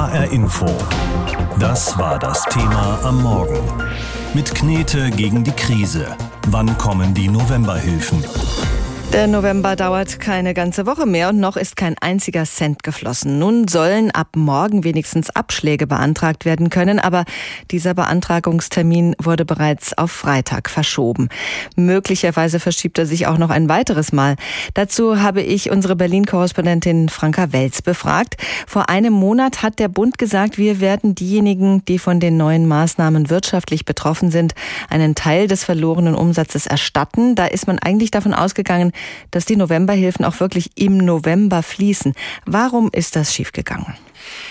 HR Info. Das war das Thema am Morgen. Mit Knete gegen die Krise. Wann kommen die Novemberhilfen? Der November dauert keine ganze Woche mehr und noch ist kein einziger Cent geflossen. Nun sollen ab morgen wenigstens Abschläge beantragt werden können, aber dieser Beantragungstermin wurde bereits auf Freitag verschoben. Möglicherweise verschiebt er sich auch noch ein weiteres Mal. Dazu habe ich unsere Berlin-Korrespondentin Franka Welz befragt. Vor einem Monat hat der Bund gesagt, wir werden diejenigen, die von den neuen Maßnahmen wirtschaftlich betroffen sind, einen Teil des verlorenen Umsatzes erstatten. Da ist man eigentlich davon ausgegangen, dass die Novemberhilfen auch wirklich im November fließen. Warum ist das schiefgegangen?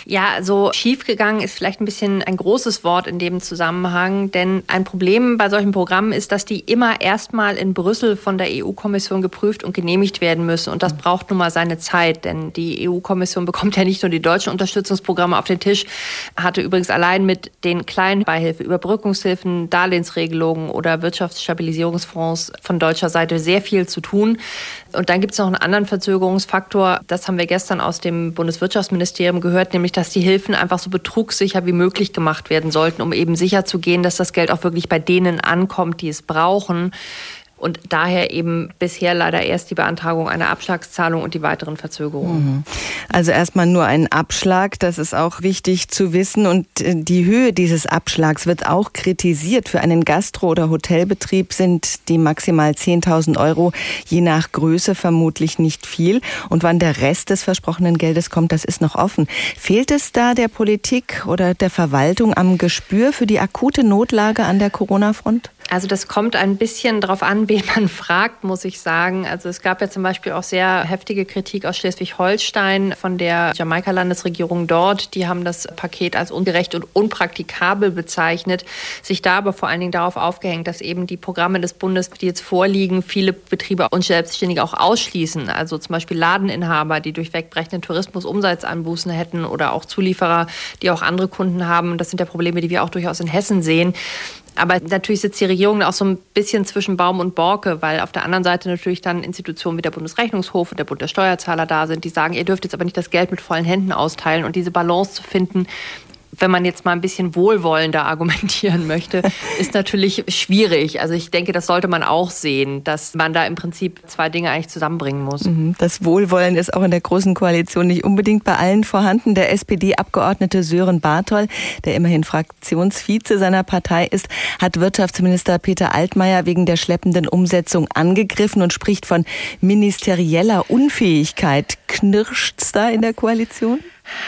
Ja, so schiefgegangen ist vielleicht ein bisschen ein großes Wort in dem Zusammenhang, denn ein Problem bei solchen Programmen ist, dass die immer erstmal in Brüssel von der EU-Kommission geprüft und genehmigt werden müssen. Und das braucht nun mal seine Zeit, denn die EU-Kommission bekommt ja nicht nur die deutschen Unterstützungsprogramme auf den Tisch, hatte übrigens allein mit den kleinen Beihilfen, Überbrückungshilfen, Darlehensregelungen oder Wirtschaftsstabilisierungsfonds von deutscher Seite sehr viel zu tun. Und dann gibt es noch einen anderen Verzögerungsfaktor, das haben wir gestern aus dem Bundeswirtschaftsministerium gehört, gehört, nämlich dass die Hilfen einfach so betrugssicher wie möglich gemacht werden sollten, um eben sicher zu gehen, dass das Geld auch wirklich bei denen ankommt, die es brauchen und daher eben bisher leider erst die Beantragung einer Abschlagszahlung und die weiteren Verzögerungen. Mhm. Also erstmal nur ein Abschlag, das ist auch wichtig zu wissen und äh, die Höhe dieses Abschlags wird auch kritisiert. Für einen Gastro- oder Hotelbetrieb sind die maximal 10.000 Euro je nach Größe vermutlich nicht viel und wann der Rest des versprochenen Geldes kommt, das ist noch offen. Fehlt es da der Politik oder der Verwaltung am Gespür für die akute Notlage an der Corona-Front? Also das kommt ein bisschen darauf an, wen man fragt, muss ich sagen. Also es gab ja zum Beispiel auch sehr heftige Kritik aus Schleswig-Holstein von der Jamaika-Landesregierung dort. Die haben das Paket als ungerecht und unpraktikabel bezeichnet, sich da aber vor allen Dingen darauf aufgehängt, dass eben die Programme des Bundes, die jetzt vorliegen, viele Betriebe und Selbstständige auch ausschließen. Also zum Beispiel Ladeninhaber, die durch wegbrechenden Tourismus Umsatzanbußen hätten oder auch Zulieferer, die auch andere Kunden haben. Das sind ja Probleme, die wir auch durchaus in Hessen sehen. Aber natürlich sitzt die Regierung auch so ein bisschen zwischen Baum und Borke, weil auf der anderen Seite natürlich dann Institutionen wie der Bundesrechnungshof und der Bund der Steuerzahler da sind, die sagen, ihr dürft jetzt aber nicht das Geld mit vollen Händen austeilen. Und diese Balance zu finden, wenn man jetzt mal ein bisschen wohlwollender argumentieren möchte, ist natürlich schwierig. Also ich denke, das sollte man auch sehen, dass man da im Prinzip zwei Dinge eigentlich zusammenbringen muss. Mhm. Das Wohlwollen ist auch in der Großen Koalition nicht unbedingt bei allen vorhanden. Der SPD-Abgeordnete Sören Barthol, der immerhin Fraktionsvize seiner Partei ist, hat Wirtschaftsminister Peter Altmaier wegen der schleppenden Umsetzung angegriffen und spricht von ministerieller Unfähigkeit. Knirscht's da in der Koalition?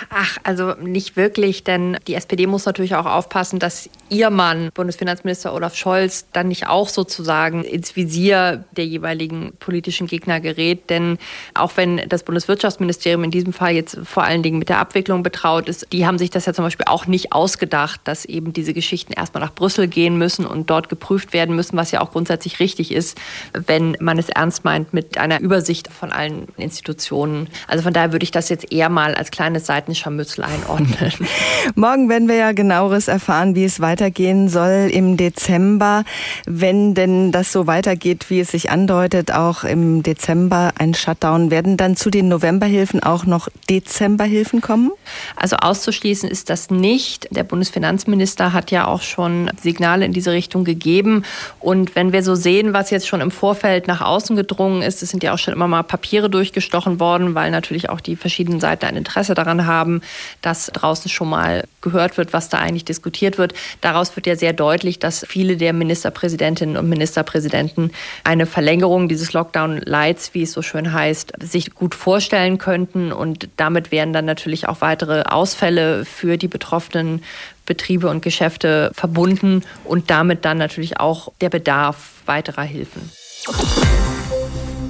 Ach, also nicht wirklich, denn die SPD muss natürlich auch aufpassen, dass ihr Mann, Bundesfinanzminister Olaf Scholz, dann nicht auch sozusagen ins Visier der jeweiligen politischen Gegner gerät. Denn auch wenn das Bundeswirtschaftsministerium in diesem Fall jetzt vor allen Dingen mit der Abwicklung betraut ist, die haben sich das ja zum Beispiel auch nicht ausgedacht, dass eben diese Geschichten erstmal nach Brüssel gehen müssen und dort geprüft werden müssen, was ja auch grundsätzlich richtig ist, wenn man es ernst meint mit einer Übersicht von allen Institutionen. Also von daher würde ich das jetzt eher mal als kleines Seitenscharmützel einordnen. Morgen werden wir ja genaueres erfahren, wie es weitergehen soll im Dezember. Wenn denn das so weitergeht, wie es sich andeutet, auch im Dezember ein Shutdown, werden dann zu den Novemberhilfen auch noch Dezemberhilfen kommen? Also auszuschließen ist das nicht. Der Bundesfinanzminister hat ja auch schon Signale in diese Richtung gegeben. Und wenn wir so sehen, was jetzt schon im Vorfeld nach außen gedrungen ist, es sind ja auch schon immer mal Papiere durchgestochen worden, weil natürlich auch die verschiedenen Seiten ein Interesse daran haben, dass draußen schon mal gehört wird, was da eigentlich diskutiert wird. Daraus wird ja sehr deutlich, dass viele der Ministerpräsidentinnen und Ministerpräsidenten eine Verlängerung dieses Lockdown-Lights, wie es so schön heißt, sich gut vorstellen könnten. Und damit wären dann natürlich auch weitere Ausfälle für die betroffenen Betriebe und Geschäfte verbunden und damit dann natürlich auch der Bedarf weiterer Hilfen.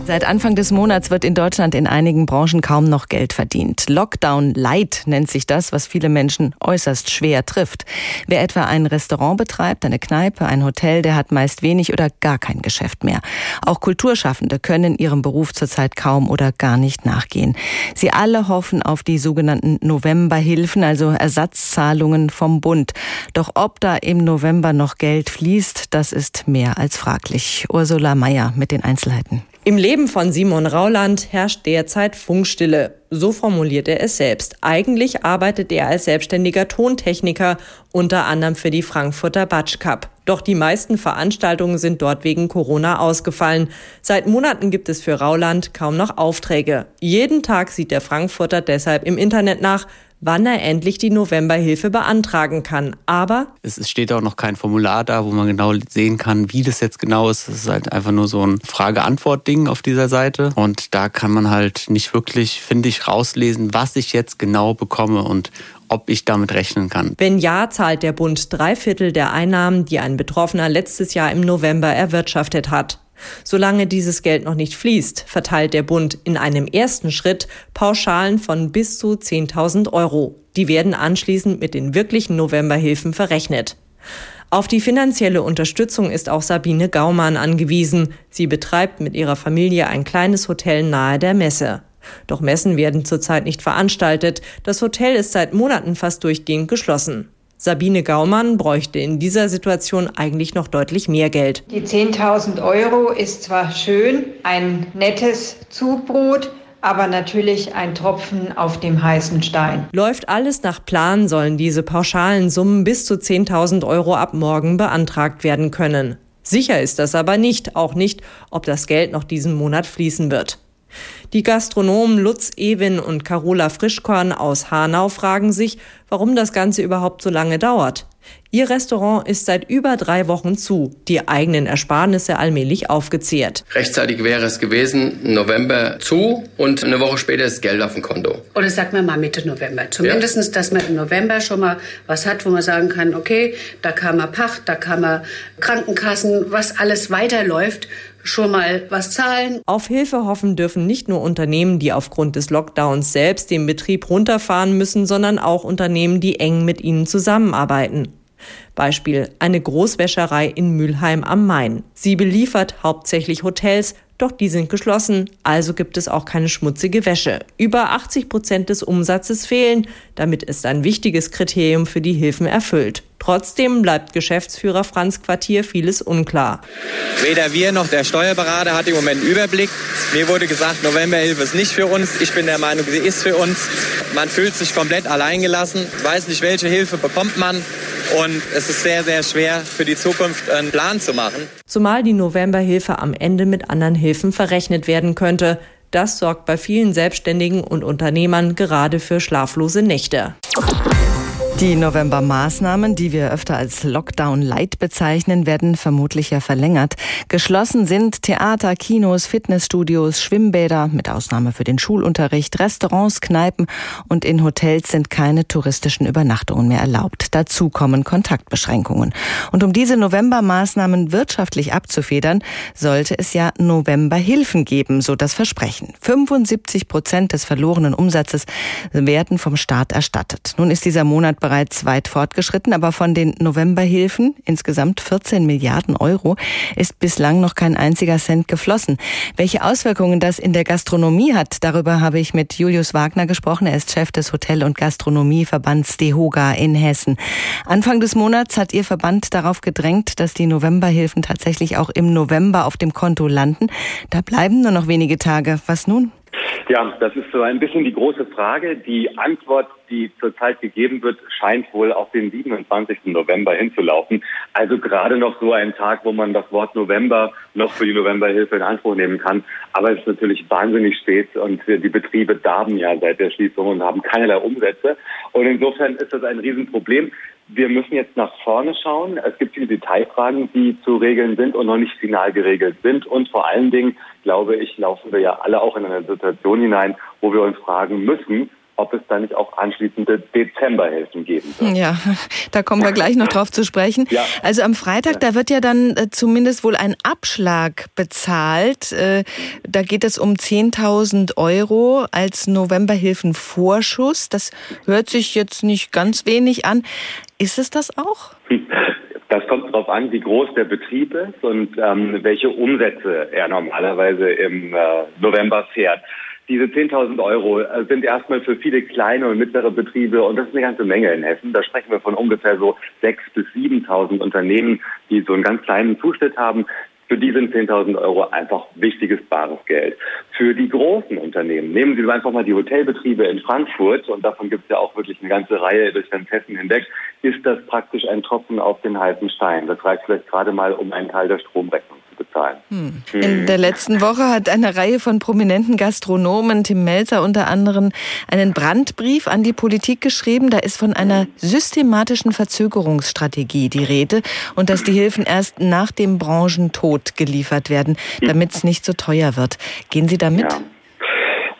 Seit Anfang des Monats wird in Deutschland in einigen Branchen kaum noch Geld verdient. Lockdown Light nennt sich das, was viele Menschen äußerst schwer trifft. Wer etwa ein Restaurant betreibt, eine Kneipe, ein Hotel, der hat meist wenig oder gar kein Geschäft mehr. Auch Kulturschaffende können ihrem Beruf zurzeit kaum oder gar nicht nachgehen. Sie alle hoffen auf die sogenannten Novemberhilfen, also Ersatzzahlungen vom Bund. Doch ob da im November noch Geld fließt, das ist mehr als fraglich. Ursula Mayer mit den Einzelheiten. Im Leben von Simon Rauland herrscht derzeit Funkstille. So formuliert er es selbst. Eigentlich arbeitet er als selbstständiger Tontechniker, unter anderem für die Frankfurter Batsch Cup. Doch die meisten Veranstaltungen sind dort wegen Corona ausgefallen. Seit Monaten gibt es für Rauland kaum noch Aufträge. Jeden Tag sieht der Frankfurter deshalb im Internet nach, wann er endlich die Novemberhilfe beantragen kann. Aber es steht auch noch kein Formular da, wo man genau sehen kann, wie das jetzt genau ist. Es ist halt einfach nur so ein Frage-Antwort-Ding auf dieser Seite. Und da kann man halt nicht wirklich, finde ich, rauslesen, was ich jetzt genau bekomme und ob ich damit rechnen kann. Wenn ja, zahlt der Bund drei Viertel der Einnahmen, die ein Betroffener letztes Jahr im November erwirtschaftet hat. Solange dieses Geld noch nicht fließt, verteilt der Bund in einem ersten Schritt Pauschalen von bis zu 10.000 Euro. Die werden anschließend mit den wirklichen Novemberhilfen verrechnet. Auf die finanzielle Unterstützung ist auch Sabine Gaumann angewiesen. Sie betreibt mit ihrer Familie ein kleines Hotel nahe der Messe. Doch Messen werden zurzeit nicht veranstaltet. Das Hotel ist seit Monaten fast durchgehend geschlossen. Sabine Gaumann bräuchte in dieser Situation eigentlich noch deutlich mehr Geld. Die 10.000 Euro ist zwar schön, ein nettes Zubrot, aber natürlich ein Tropfen auf dem heißen Stein. Läuft alles nach Plan, sollen diese pauschalen Summen bis zu 10.000 Euro ab morgen beantragt werden können. Sicher ist das aber nicht, auch nicht, ob das Geld noch diesen Monat fließen wird. Die Gastronomen Lutz Ewin und Carola Frischkorn aus Hanau fragen sich, warum das Ganze überhaupt so lange dauert. Ihr Restaurant ist seit über drei Wochen zu, die eigenen Ersparnisse allmählich aufgezehrt. Rechtzeitig wäre es gewesen, November zu und eine Woche später ist Geld auf dem Konto. Oder sagen wir mal Mitte November. Zumindest, ja. dass man im November schon mal was hat, wo man sagen kann, okay, da kann man Pacht, da kann man Krankenkassen, was alles weiterläuft schon mal was zahlen. Auf Hilfe hoffen dürfen nicht nur Unternehmen, die aufgrund des Lockdowns selbst den Betrieb runterfahren müssen, sondern auch Unternehmen, die eng mit ihnen zusammenarbeiten. Beispiel eine Großwäscherei in Mülheim am Main. Sie beliefert hauptsächlich Hotels, doch die sind geschlossen, also gibt es auch keine schmutzige Wäsche. Über 80 Prozent des Umsatzes fehlen, damit ist ein wichtiges Kriterium für die Hilfen erfüllt. Trotzdem bleibt Geschäftsführer Franz Quartier vieles unklar. Weder wir noch der Steuerberater hat im Moment Überblick. Mir wurde gesagt, Novemberhilfe ist nicht für uns. Ich bin der Meinung, sie ist für uns. Man fühlt sich komplett alleingelassen, weiß nicht, welche Hilfe bekommt man. Und es ist sehr, sehr schwer für die Zukunft einen Plan zu machen. Zumal die Novemberhilfe am Ende mit anderen Hilfen verrechnet werden könnte. Das sorgt bei vielen Selbstständigen und Unternehmern gerade für schlaflose Nächte. Die November-Maßnahmen, die wir öfter als Lockdown-Light bezeichnen, werden vermutlich ja verlängert. Geschlossen sind Theater, Kinos, Fitnessstudios, Schwimmbäder, mit Ausnahme für den Schulunterricht, Restaurants, Kneipen und in Hotels sind keine touristischen Übernachtungen mehr erlaubt. Dazu kommen Kontaktbeschränkungen. Und um diese November-Maßnahmen wirtschaftlich abzufedern, sollte es ja November-Hilfen geben, so das Versprechen. 75 Prozent des verlorenen Umsatzes werden vom Staat erstattet. Nun ist dieser Monat bereits weit fortgeschritten, aber von den Novemberhilfen, insgesamt 14 Milliarden Euro, ist bislang noch kein einziger Cent geflossen. Welche Auswirkungen das in der Gastronomie hat, darüber habe ich mit Julius Wagner gesprochen. Er ist Chef des Hotel- und Gastronomieverbands DEHOGA in Hessen. Anfang des Monats hat Ihr Verband darauf gedrängt, dass die Novemberhilfen tatsächlich auch im November auf dem Konto landen. Da bleiben nur noch wenige Tage. Was nun? Ja, das ist so ein bisschen die große Frage. Die Antwort, die zurzeit gegeben wird, scheint wohl auf den 27. November hinzulaufen. Also gerade noch so ein Tag, wo man das Wort November noch für die Novemberhilfe in Anspruch nehmen kann. Aber es ist natürlich wahnsinnig spät und die Betriebe darben ja seit der Schließung und haben keinerlei Umsätze. Und insofern ist das ein Riesenproblem. Wir müssen jetzt nach vorne schauen. Es gibt viele Detailfragen, die zu regeln sind und noch nicht final geregelt sind. Und vor allen Dingen, glaube ich, laufen wir ja alle auch in eine Situation hinein, wo wir uns fragen müssen, ob es da nicht auch anschließende Dezemberhilfen geben wird. Ja, da kommen wir gleich noch drauf zu sprechen. Ja. Also am Freitag, da wird ja dann äh, zumindest wohl ein Abschlag bezahlt. Äh, da geht es um 10.000 Euro als Novemberhilfenvorschuss. Das hört sich jetzt nicht ganz wenig an. Ist es das auch? Das kommt darauf an, wie groß der Betrieb ist und ähm, welche Umsätze er normalerweise im äh, November fährt. Diese 10.000 Euro äh, sind erstmal für viele kleine und mittlere Betriebe und das ist eine ganze Menge in Hessen. Da sprechen wir von ungefähr so 6.000 bis 7.000 Unternehmen, die so einen ganz kleinen Zuschnitt haben Für die sind 10.000 Euro einfach wichtiges bares Geld. Für die großen Unternehmen, nehmen Sie einfach mal die Hotelbetriebe in Frankfurt, und davon gibt es ja auch wirklich eine ganze Reihe durch ganz Hessen hinweg, ist das praktisch ein Tropfen auf den heißen Stein. Das reicht vielleicht gerade mal, um einen Teil der Stromrechnung bezahlen. Hm. In der letzten Woche hat eine Reihe von prominenten Gastronomen, Tim Melzer unter anderem, einen Brandbrief an die Politik geschrieben. Da ist von einer systematischen Verzögerungsstrategie die Rede und dass die Hilfen erst nach dem Branchentod geliefert werden, damit es nicht so teuer wird. Gehen Sie damit? Ja.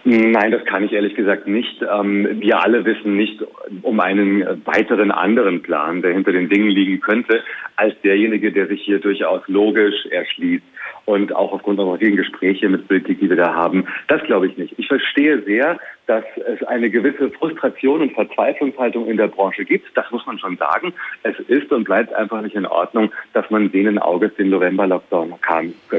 Nein, das kann ich ehrlich gesagt nicht. Ähm, wir alle wissen nicht um einen weiteren anderen Plan, der hinter den Dingen liegen könnte, als derjenige, der sich hier durchaus logisch erschließt und auch aufgrund unserer vielen Gespräche mit Politik, die wir da haben. Das glaube ich nicht. Ich verstehe sehr, dass es eine gewisse Frustration und Verzweiflungshaltung in der Branche gibt. Das muss man schon sagen. Es ist und bleibt einfach nicht in Ordnung, dass man sehenden Auges den November-Lockdown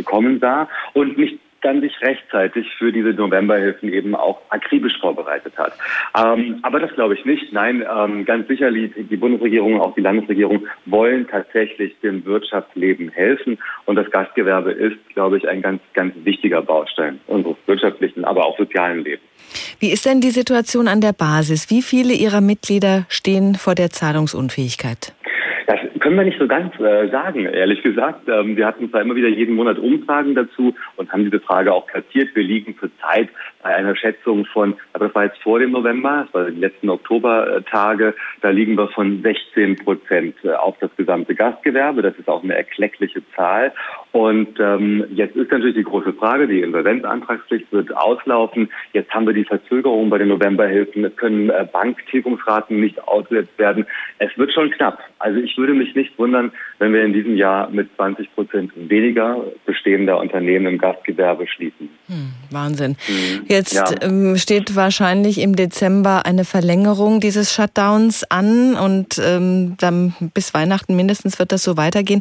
kommen sah und nicht dann sich rechtzeitig für diese Novemberhilfen eben auch akribisch vorbereitet hat. Ähm, aber das glaube ich nicht. Nein, ähm, ganz sicherlich die Bundesregierung, auch die Landesregierung wollen tatsächlich dem Wirtschaftsleben helfen. Und das Gastgewerbe ist, glaube ich, ein ganz, ganz wichtiger Baustein unseres wirtschaftlichen, aber auch sozialen Lebens. Wie ist denn die Situation an der Basis? Wie viele Ihrer Mitglieder stehen vor der Zahlungsunfähigkeit? Das können wir nicht so ganz äh, sagen, ehrlich gesagt. Ähm, wir hatten zwar immer wieder jeden Monat Umfragen dazu und haben diese Frage auch platziert. Wir liegen zurzeit bei einer Schätzung von, aber das war jetzt vor dem November, das war die letzten Oktobertage, da liegen wir von 16 Prozent äh, auf das gesamte Gastgewerbe. Das ist auch eine erkleckliche Zahl. Und ähm, jetzt ist natürlich die große Frage, die Insolvenzantragspflicht wird auslaufen. Jetzt haben wir die Verzögerung bei den Novemberhilfen. Es können äh, Banktilgungsraten nicht ausgesetzt werden. Es wird schon knapp. Also ich würde mich nicht wundern, wenn wir in diesem Jahr mit 20 Prozent weniger bestehender Unternehmen im Gastgewerbe schließen. Hm, Wahnsinn. Hm, Jetzt ja. ähm, steht wahrscheinlich im Dezember eine Verlängerung dieses Shutdowns an und ähm, dann bis Weihnachten mindestens wird das so weitergehen.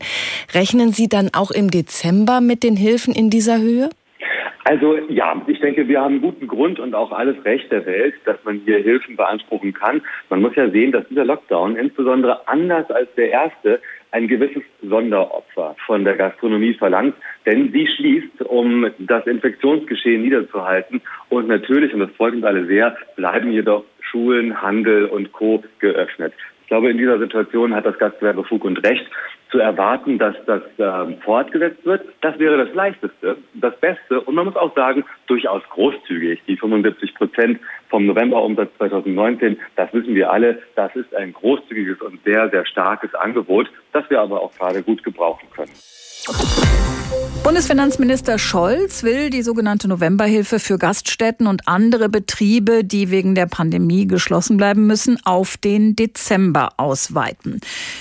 Rechnen Sie dann auch im Dezember mit den Hilfen in dieser Höhe? Also ja, ich denke, wir haben guten Grund und auch alles Recht der Welt, dass man hier Hilfen beanspruchen kann. Man muss ja sehen, dass dieser Lockdown insbesondere anders als der erste ein gewisses Sonderopfer von der Gastronomie verlangt, denn sie schließt, um das Infektionsgeschehen niederzuhalten. Und natürlich, und das freut uns alle sehr, bleiben jedoch Schulen, Handel und Co. geöffnet. Ich glaube, in dieser Situation hat das Gastgewerbe Fug und Recht zu erwarten, dass das äh, fortgesetzt wird. Das wäre das Leichteste, das Beste und man muss auch sagen, durchaus großzügig. Die 75 Prozent vom Novemberumsatz 2019, das wissen wir alle, das ist ein großzügiges und sehr, sehr starkes Angebot, das wir aber auch gerade gut gebrauchen können. Bundesfinanzminister Scholz will die sogenannte Novemberhilfe für Gaststätten und andere Betriebe, die wegen der Pandemie geschlossen bleiben müssen, auf den Dezember ausweiten.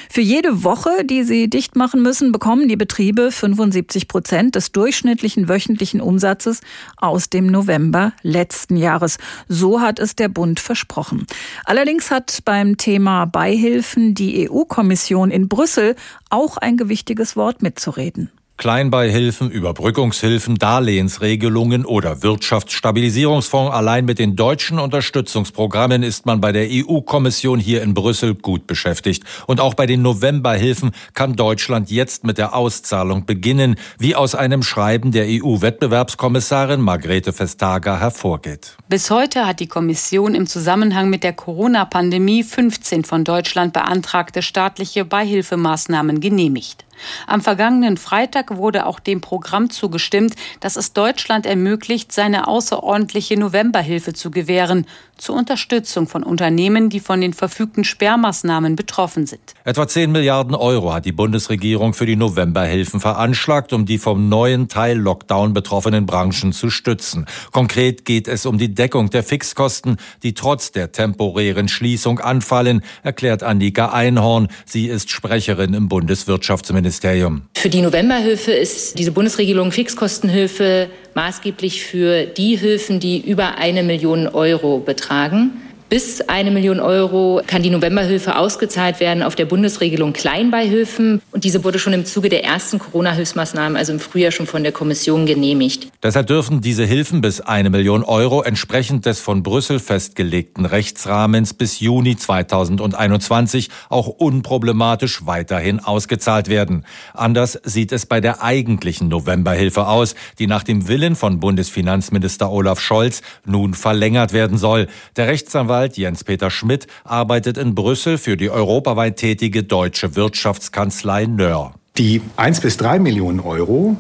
Für jede Woche, die sie dicht machen müssen, bekommen die Betriebe 75 Prozent des durchschnittlichen wöchentlichen Umsatzes aus dem November letzten Jahres. So hat es der Bund versprochen. Allerdings hat beim Thema Beihilfen die EU-Kommission in Brüssel auch ein gewichtiges Wort mitzureden. Kleinbeihilfen, Überbrückungshilfen, Darlehensregelungen oder Wirtschaftsstabilisierungsfonds. Allein mit den deutschen Unterstützungsprogrammen ist man bei der EU-Kommission hier in Brüssel gut beschäftigt. Und auch bei den Novemberhilfen kann Deutschland jetzt mit der Auszahlung beginnen, wie aus einem Schreiben der EU-Wettbewerbskommissarin Margrethe Vestager hervorgeht. Bis heute hat die Kommission im Zusammenhang mit der Corona-Pandemie 15 von Deutschland beantragte staatliche Beihilfemaßnahmen genehmigt. Am vergangenen Freitag wurde auch dem Programm zugestimmt, das es Deutschland ermöglicht, seine außerordentliche Novemberhilfe zu gewähren zur Unterstützung von Unternehmen, die von den verfügten Sperrmaßnahmen betroffen sind. Etwa 10 Milliarden Euro hat die Bundesregierung für die Novemberhilfen veranschlagt, um die vom neuen Teil-Lockdown betroffenen Branchen zu stützen. Konkret geht es um die Deckung der Fixkosten, die trotz der temporären Schließung anfallen, erklärt Annika Einhorn. Sie ist Sprecherin im Bundeswirtschaftsministerium. Für die Novemberhilfe ist diese Bundesregelung Fixkostenhilfe maßgeblich für die Hilfen, die über eine Million Euro betragen. Bis eine Million Euro kann die Novemberhilfe ausgezahlt werden auf der Bundesregelung Kleinbeihilfen. Und diese wurde schon im Zuge der ersten Corona-Hilfsmaßnahmen, also im Frühjahr schon von der Kommission genehmigt. Deshalb dürfen diese Hilfen bis eine Million Euro entsprechend des von Brüssel festgelegten Rechtsrahmens bis Juni 2021 auch unproblematisch weiterhin ausgezahlt werden. Anders sieht es bei der eigentlichen Novemberhilfe aus, die nach dem Willen von Bundesfinanzminister Olaf Scholz nun verlängert werden soll. Der Rechtsanwalt Rechtsanwalt Jens-Peter Schmidt arbeitet in Brüssel für die europaweit tätige deutsche Wirtschaftskanzlei Nöhr. Die 1 bis 3 Millionen Euro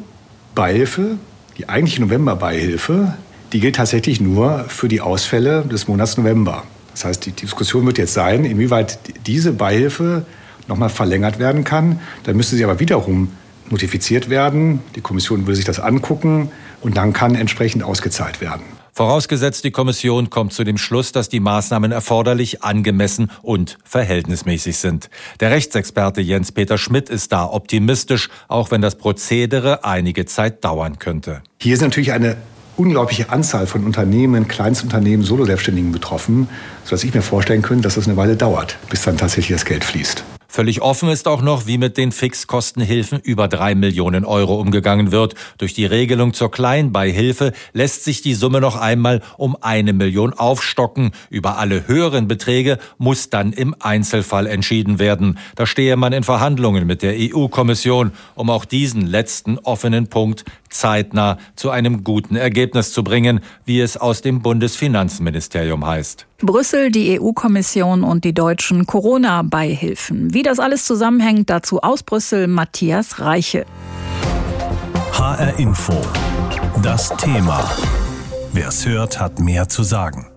Beihilfe, die eigentliche November-Beihilfe, die gilt tatsächlich nur für die Ausfälle des Monats November. Das heißt, die Diskussion wird jetzt sein, inwieweit diese Beihilfe nochmal verlängert werden kann. Dann müsste sie aber wiederum notifiziert werden. Die Kommission will sich das angucken und dann kann entsprechend ausgezahlt werden. Vorausgesetzt, die Kommission kommt zu dem Schluss, dass die Maßnahmen erforderlich, angemessen und verhältnismäßig sind. Der Rechtsexperte Jens-Peter Schmidt ist da optimistisch, auch wenn das Prozedere einige Zeit dauern könnte. Hier ist natürlich eine unglaubliche Anzahl von Unternehmen, Kleinstunternehmen, Soloselbstständigen betroffen, sodass ich mir vorstellen könnte, dass es eine Weile dauert, bis dann tatsächlich das Geld fließt. Völlig offen ist auch noch, wie mit den Fixkostenhilfen über drei Millionen Euro umgegangen wird. Durch die Regelung zur Kleinbeihilfe lässt sich die Summe noch einmal um eine Million aufstocken. Über alle höheren Beträge muss dann im Einzelfall entschieden werden. Da stehe man in Verhandlungen mit der EU-Kommission, um auch diesen letzten offenen Punkt zeitnah zu einem guten Ergebnis zu bringen, wie es aus dem Bundesfinanzministerium heißt. Brüssel, die EU-Kommission und die deutschen Corona-Beihilfen. Wie das alles zusammenhängt, dazu aus Brüssel Matthias Reiche. HR Info. Das Thema. Wer es hört, hat mehr zu sagen.